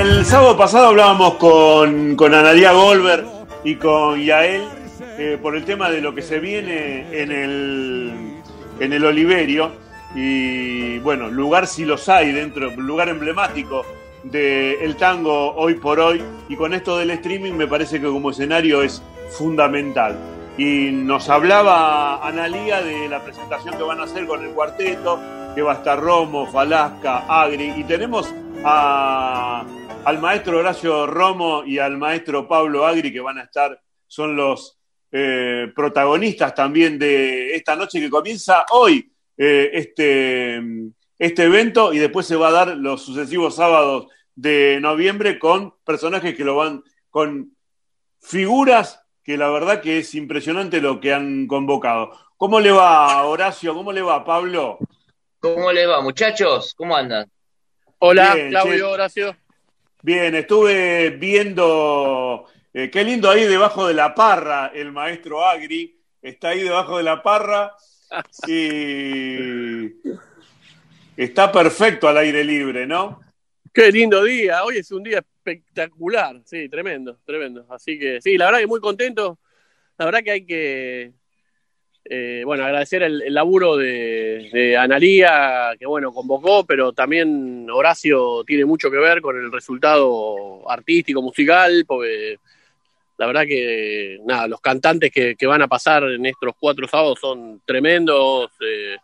el sábado pasado hablábamos con, con Analia Goldberg y con Yael eh, por el tema de lo que se viene en el, en el Oliverio. Y bueno, lugar si los hay dentro, lugar emblemático del tango hoy por hoy. Y con esto del streaming me parece que como escenario es fundamental. Y nos hablaba Analía de la presentación que van a hacer con el cuarteto, que va a estar Romo, Falasca, Agri. Y tenemos al maestro Horacio Romo y al maestro Pablo Agri que van a estar, son los eh, protagonistas también de esta noche que comienza hoy eh, este, este evento y después se va a dar los sucesivos sábados de noviembre con personajes que lo van, con figuras que la verdad que es impresionante lo que han convocado. ¿Cómo le va, Horacio? ¿Cómo le va, Pablo? ¿Cómo le va, muchachos? ¿Cómo andan? Hola, Claudio, Horacio. Bien, estuve viendo, eh, qué lindo ahí debajo de la parra, el maestro Agri, está ahí debajo de la parra. Y está perfecto al aire libre, ¿no? Qué lindo día, hoy es un día espectacular, sí, tremendo, tremendo. Así que sí, la verdad que muy contento, la verdad que hay que eh, bueno, agradecer el, laburo de, Analía, que bueno, convocó, pero también Horacio tiene mucho que ver con el resultado artístico, musical, porque la verdad que, nada, los cantantes que, van a pasar en estos cuatro sábados son tremendos. Eh,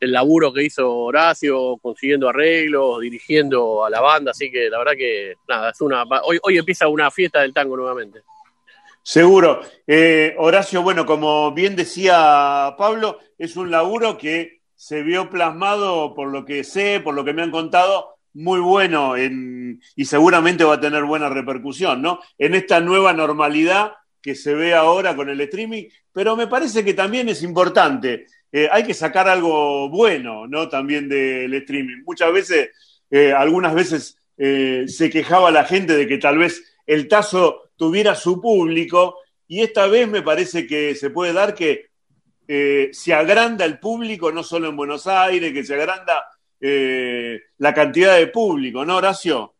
el laburo que hizo Horacio, consiguiendo arreglos, dirigiendo a la banda, así que la verdad que, nada, es una, hoy, hoy empieza una fiesta del tango nuevamente. Seguro. Eh, Horacio, bueno, como bien decía Pablo, es un laburo que se vio plasmado, por lo que sé, por lo que me han contado, muy bueno en, y seguramente va a tener buena repercusión, ¿no? En esta nueva normalidad que se ve ahora con el streaming, pero me parece que también es importante. Eh, hay que sacar algo bueno, ¿no? También del streaming. Muchas veces, eh, algunas veces se quejaba la gente de que tal vez el tazo tuviera su público y esta vez me parece que se puede dar que eh, se agranda el público, no solo en Buenos Aires, que se agranda eh, la cantidad de público, ¿no, Horacio?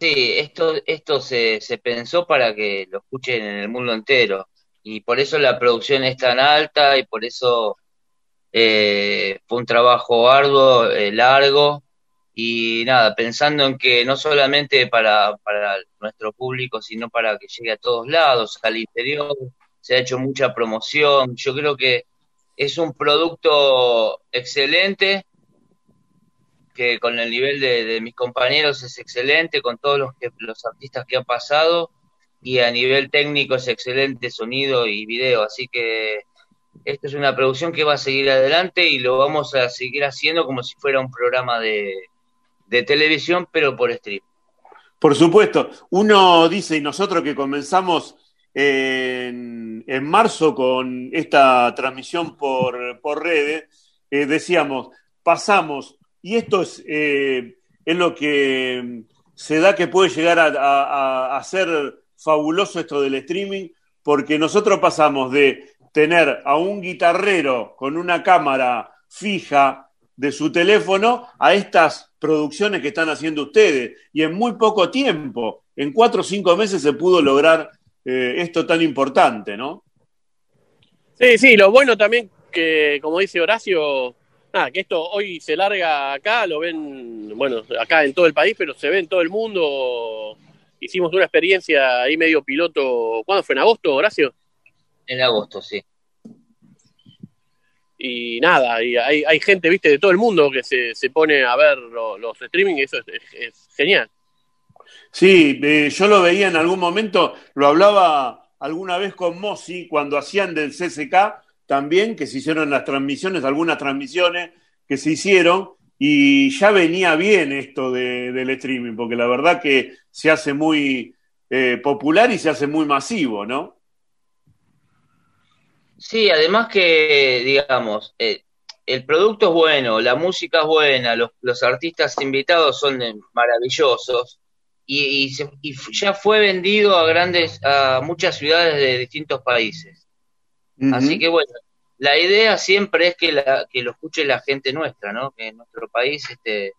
Sí, esto, esto se, se pensó para que lo escuchen en el mundo entero y por eso la producción es tan alta y por eso eh, fue un trabajo arduo, largo, y nada, pensando en que no solamente para, para nuestro público, sino para que llegue a todos lados, al interior, se ha hecho mucha promoción. Yo creo que es un producto excelente, que con el nivel de, mis compañeros es excelente, con todos los, que, los artistas que han pasado, y a nivel técnico es excelente sonido y video. Así que esta es una producción que va a seguir adelante y lo vamos a seguir haciendo como si fuera un programa de, de televisión, pero por stream. Por supuesto, uno dice, y nosotros que comenzamos en, en marzo con esta transmisión por, por redes, eh, decíamos, pasamos, y esto es, eh, es lo que se da que puede llegar a, a ser fabuloso esto del streaming, porque nosotros pasamos de tener a un guitarrero con una cámara fija de su teléfono a estas producciones que están haciendo ustedes. Y en muy poco tiempo, en cuatro o cinco meses se pudo lograr eh, esto tan importante, ¿no? Sí, sí, lo bueno también que, como dice Horacio, nada, que esto hoy se larga acá, lo ven, bueno, acá en todo el país, pero se ve en todo el mundo. Hicimos una experiencia ahí medio piloto, ¿cuándo fue? ¿En agosto, Horacio? En agosto, sí y nada, y hay, hay gente, viste, de todo el mundo que se, se pone a ver los streaming y eso es, genial. Sí, yo lo veía en algún momento, lo hablaba alguna vez con Mossi cuando hacían del CSK también, que se hicieron las transmisiones, algunas transmisiones que se hicieron, y ya venía bien esto del streaming, porque la verdad que se hace muy eh, popular y se hace muy masivo, ¿no? Sí, además que, digamos, eh, el producto es bueno, la música es buena, los, los artistas invitados son maravillosos y, ya fue vendido a grandes, a muchas ciudades de distintos países. Así que bueno, la idea siempre es que, la, que lo escuche la gente nuestra, ¿no? Que en nuestro país este,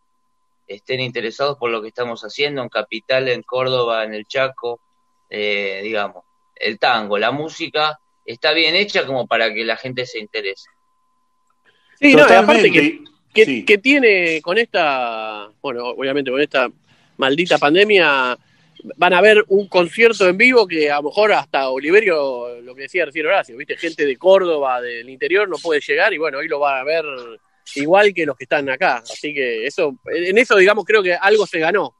estén interesados por lo que estamos haciendo en Capital, en Córdoba, en el Chaco, eh, digamos, el tango, la música está bien hecha como para que la gente se interese. Sí, no, aparte que, que, tiene con esta, bueno, obviamente con esta maldita pandemia, van a ver un concierto en vivo que a lo mejor hasta Oliverio, lo que decía recién Horacio, viste, gente de Córdoba, del interior, no puede llegar y bueno, hoy lo van a ver igual que los que están acá. Así que eso, en eso digamos creo que algo se ganó.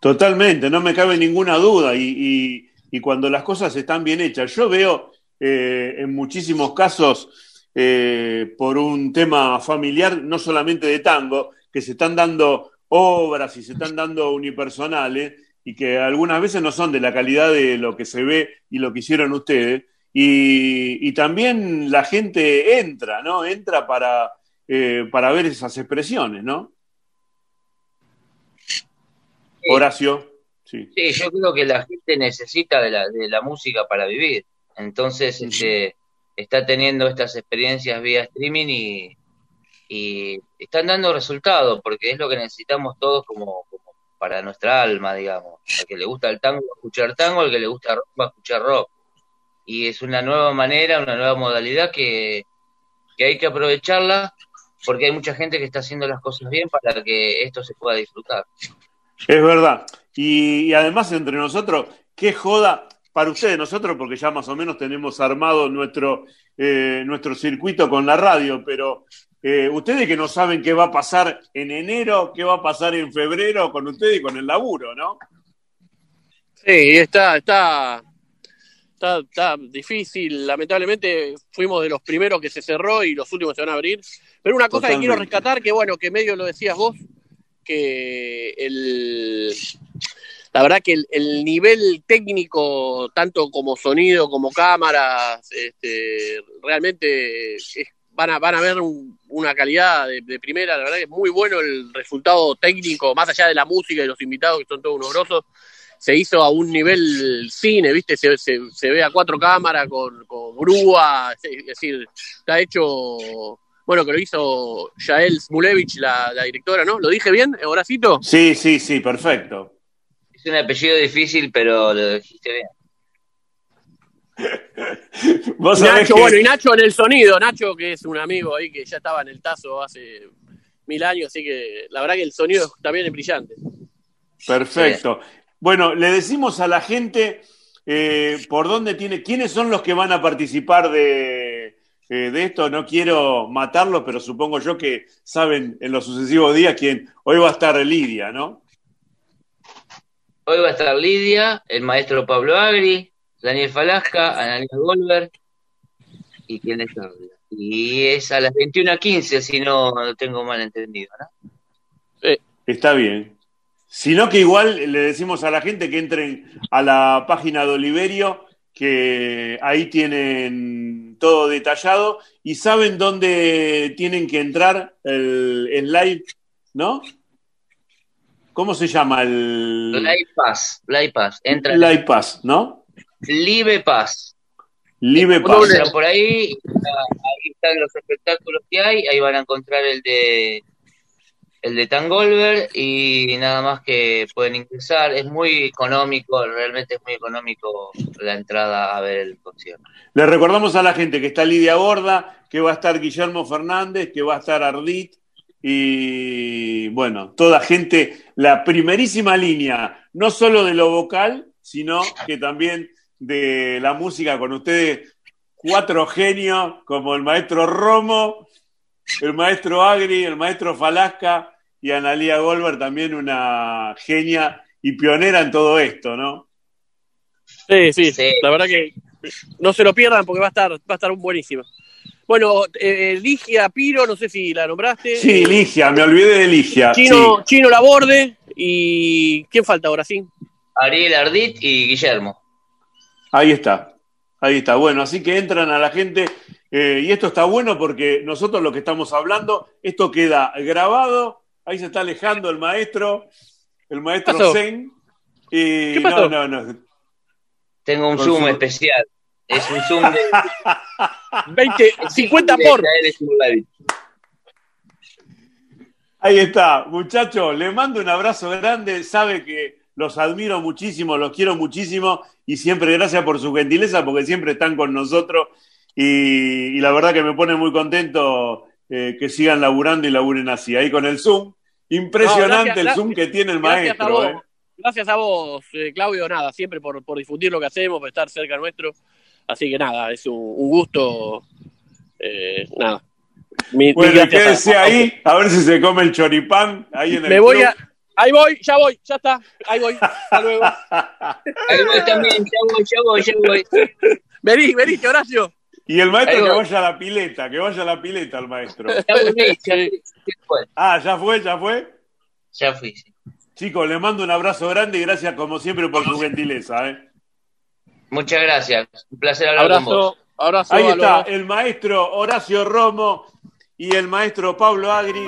Totalmente, no me cabe ninguna duda y, cuando las cosas están bien hechas, yo veo eh, en muchísimos casos eh, por un tema familiar, no solamente de tango, que se están dando obras y se están dando unipersonales y que algunas veces no son de la calidad de lo que se ve y lo que hicieron ustedes. Y, también la gente entra, ¿no? Entra para, eh, para ver esas expresiones, ¿no? Horacio. Sí. sí, yo creo que la gente necesita de la, de la música para vivir. Entonces, este, está teniendo estas experiencias vía streaming y, y están dando resultados, porque es lo que necesitamos todos como, para nuestra alma, digamos. Al que le gusta el tango va a escuchar tango, al que le gusta rock va a escuchar rock. Y es una nueva manera, una nueva modalidad que, hay que aprovecharla porque hay mucha gente que está haciendo las cosas bien para que esto se pueda disfrutar. Es verdad. Y, además entre nosotros, qué joda para ustedes, nosotros, porque ya más o menos tenemos armado nuestro, eh, nuestro circuito con la radio, pero eh, ustedes que no saben qué va a pasar en enero, qué va a pasar en febrero con ustedes y con el laburo, ¿no? Sí, está, está, está, difícil. Lamentablemente fuimos de los primeros que se cerró y los últimos se van a abrir. Pero una cosa que quiero rescatar, que bueno, que medio lo decías vos, que el, la verdad que el, nivel técnico, tanto como sonido como cámaras, este, realmente es van a, van a ver una calidad de, primera, la verdad que es muy bueno el resultado técnico, más allá de la música y los invitados que son todos unos grosos, se hizo a un nivel cine, ¿viste? Se, se, ve a cuatro cámaras con, con grúa, es decir, está hecho, bueno, que lo hizo Yael Smulevich, la, la directora, ¿no? ¿Lo dije bien, Horacito? Sí, sí, sí, perfecto. Un apellido difícil, pero lo dijiste bien. Nacho, bueno, y Nacho en el sonido, Nacho que es un amigo ahí que ya estaba en el tazo hace mil años, así que la verdad que el sonido también es brillante. Perfecto. Bueno, le decimos a la gente eh, por dónde tiene, quiénes son los que van a participar de, eh, de esto. No quiero matarlos, pero supongo yo que saben en los sucesivos días quién. Hoy va a estar Lidia, ¿no? Hoy va a estar Lidia, el maestro Pablo Agri, Daniel Falasca, Analia Goldberg y quién es Y es a las 21.15, si no tengo mal entendido, ¿no? Está bien. Sino que igual le decimos a la gente que entren a la página de Oliverio, que ahí tienen todo detallado y saben dónde tienen que entrar el, live, ¿no? ¿Cómo se llama el...? Live Pass, Live Pass. Entra Live Pass, ¿no? Live Paz. Por ahí, ahí están los espectáculos que hay, ahí van a encontrar el de el de Tangolver y nada más que pueden ingresar. Es muy económico, realmente es muy económico la entrada a ver el concierto. Le recordamos a la gente que está Lidia Borda, que va a estar Guillermo Fernández, que va a estar Ardit y bueno, toda gente, la primerísima línea, no solo de lo vocal, sino que también de la música con ustedes, cuatro genios como el maestro Romo, el maestro Agri, el maestro Falasca y Analia Goldberg, también una genia y pionera en todo esto, ¿no? Sí, sí, la verdad que no se lo pierdan porque va a estar, va a estar buenísimo. Bueno, eh, Ligia Piro, no sé si la nombraste. Sí, Ligia, me olvidé de Ligia. Chino, Chino Laborde y ¿quién falta ahora sí? Ariel Ardit y Guillermo. Ahí está, ahí está. Bueno, así que entran a la gente. Eh, y esto está bueno porque nosotros lo que estamos hablando, esto queda grabado. Ahí se está alejando el maestro, el maestro Zen. Y ¿Qué pasó? no, no, no. Tengo un zoom especial. Es un zoom de 20, 50 por. Ahí está, muchachos, le mando un abrazo grande, sabe que los admiro muchísimo, los quiero muchísimo y siempre gracias por su gentileza porque siempre están con nosotros y, la verdad que me pone muy contento eh, que sigan laburando y laburen así. Ahí con el Zoom, impresionante el Zoom que tiene el maestro. Eh. Gracias a vos, eh, Claudio, nada, siempre por, por, difundir lo que hacemos, por estar cerca nuestro. Así que nada, es un, gusto. nada. bueno, quédese ahí, a ver si se come el choripán ahí en el Me voy a, Ahí voy, ya voy, ya está. Ahí voy. Hasta luego. Ahí voy también, ya voy, ya voy, ya voy. Vení, vení, Horacio. Y el maestro que vaya a la pileta, que vaya a la pileta el maestro. Ya. Ah, ¿ya fue? ¿Ya fue? Ya fui, sí. Chicos, les mando un abrazo grande y gracias como siempre por su gentileza. ¿eh? Muchas gracias. Un placer hablar con vos. Abrazo, Ahí está, el maestro Horacio Romo y el maestro Pablo Agri.